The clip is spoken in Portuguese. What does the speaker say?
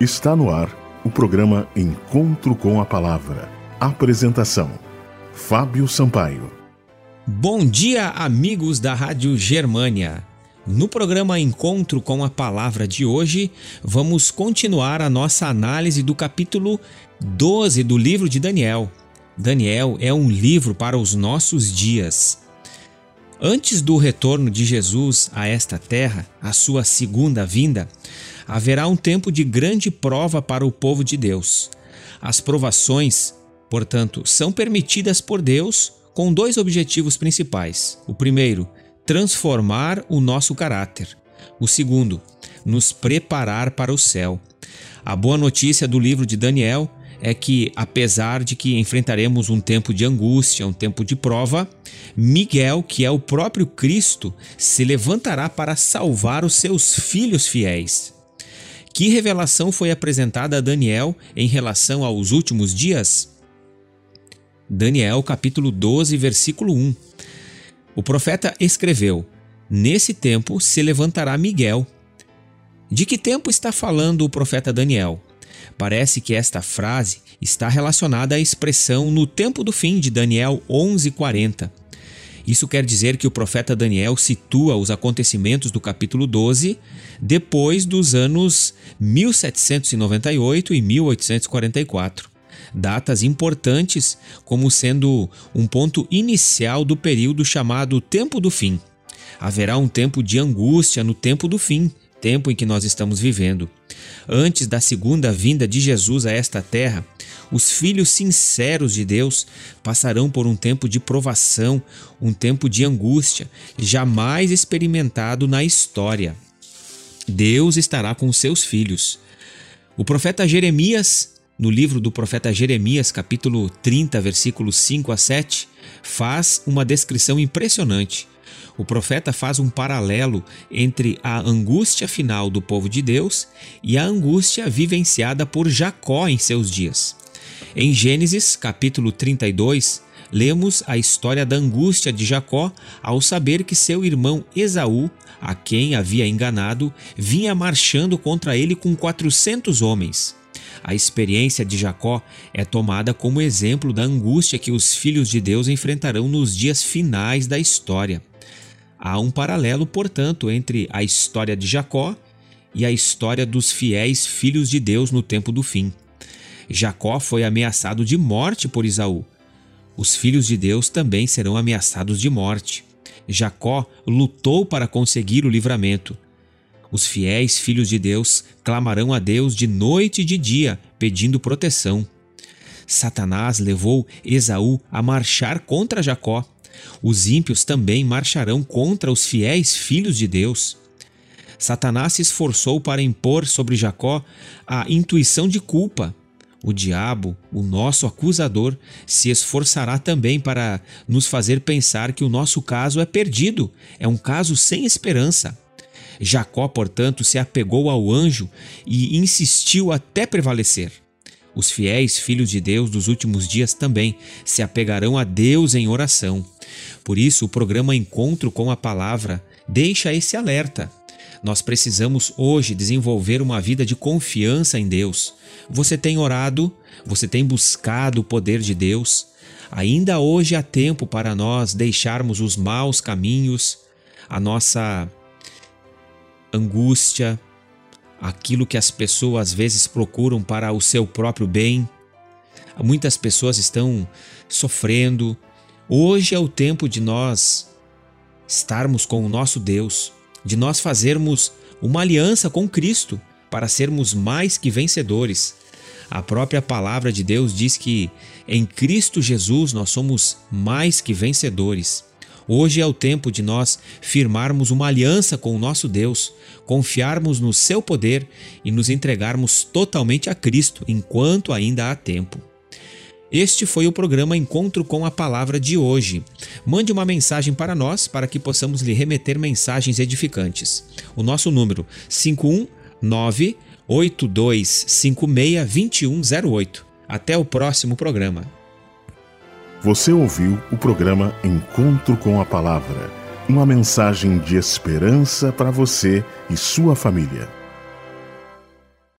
Está no ar o programa Encontro com a Palavra. Apresentação: Fábio Sampaio. Bom dia, amigos da Rádio Germânia. No programa Encontro com a Palavra de hoje, vamos continuar a nossa análise do capítulo 12 do livro de Daniel. Daniel é um livro para os nossos dias. Antes do retorno de Jesus a esta terra, a sua segunda vinda, haverá um tempo de grande prova para o povo de Deus. As provações, portanto, são permitidas por Deus com dois objetivos principais. O primeiro, transformar o nosso caráter. O segundo, nos preparar para o céu. A boa notícia do livro de Daniel é que, apesar de que enfrentaremos um tempo de angústia, um tempo de prova, Miguel, que é o próprio Cristo, se levantará para salvar os seus filhos fiéis. Que revelação foi apresentada a Daniel em relação aos últimos dias? Daniel, capítulo 12, versículo 1. O profeta escreveu: Nesse tempo se levantará Miguel. De que tempo está falando o profeta Daniel? Parece que esta frase está relacionada à expressão no tempo do fim de Daniel 11:40. Isso quer dizer que o profeta Daniel situa os acontecimentos do capítulo 12 depois dos anos 1798 e 1844, datas importantes como sendo um ponto inicial do período chamado Tempo do Fim. Haverá um tempo de angústia no tempo do fim, tempo em que nós estamos vivendo. Antes da segunda vinda de Jesus a esta terra, os filhos sinceros de Deus passarão por um tempo de provação, um tempo de angústia, jamais experimentado na história. Deus estará com seus filhos. O profeta Jeremias, no livro do profeta Jeremias, capítulo 30, versículos 5 a 7, faz uma descrição impressionante o profeta faz um paralelo entre a angústia final do povo de Deus e a angústia vivenciada por Jacó em seus dias. Em Gênesis, capítulo 32, lemos a história da angústia de Jacó ao saber que seu irmão Esaú, a quem havia enganado, vinha marchando contra ele com 400 homens. A experiência de Jacó é tomada como exemplo da angústia que os filhos de Deus enfrentarão nos dias finais da história. Há um paralelo, portanto, entre a história de Jacó e a história dos fiéis filhos de Deus no tempo do fim. Jacó foi ameaçado de morte por Isaú. Os filhos de Deus também serão ameaçados de morte. Jacó lutou para conseguir o livramento. Os fiéis filhos de Deus clamarão a Deus de noite e de dia, pedindo proteção. Satanás levou Esaú a marchar contra Jacó. Os ímpios também marcharão contra os fiéis filhos de Deus. Satanás se esforçou para impor sobre Jacó a intuição de culpa. O diabo, o nosso acusador, se esforçará também para nos fazer pensar que o nosso caso é perdido, é um caso sem esperança. Jacó, portanto, se apegou ao anjo e insistiu até prevalecer. Os fiéis filhos de Deus dos últimos dias também se apegarão a Deus em oração. Por isso, o programa Encontro com a Palavra deixa esse alerta. Nós precisamos hoje desenvolver uma vida de confiança em Deus. Você tem orado? Você tem buscado o poder de Deus? Ainda hoje há tempo para nós deixarmos os maus caminhos, a nossa angústia, aquilo que as pessoas às vezes procuram para o seu próprio bem. Muitas pessoas estão sofrendo, Hoje é o tempo de nós estarmos com o nosso Deus, de nós fazermos uma aliança com Cristo para sermos mais que vencedores. A própria palavra de Deus diz que em Cristo Jesus nós somos mais que vencedores. Hoje é o tempo de nós firmarmos uma aliança com o nosso Deus, confiarmos no seu poder e nos entregarmos totalmente a Cristo enquanto ainda há tempo. Este foi o programa Encontro com a Palavra de hoje. Mande uma mensagem para nós para que possamos lhe remeter mensagens edificantes. O nosso número 519 8256 2108. Até o próximo programa. Você ouviu o programa Encontro com a Palavra, uma mensagem de esperança para você e sua família.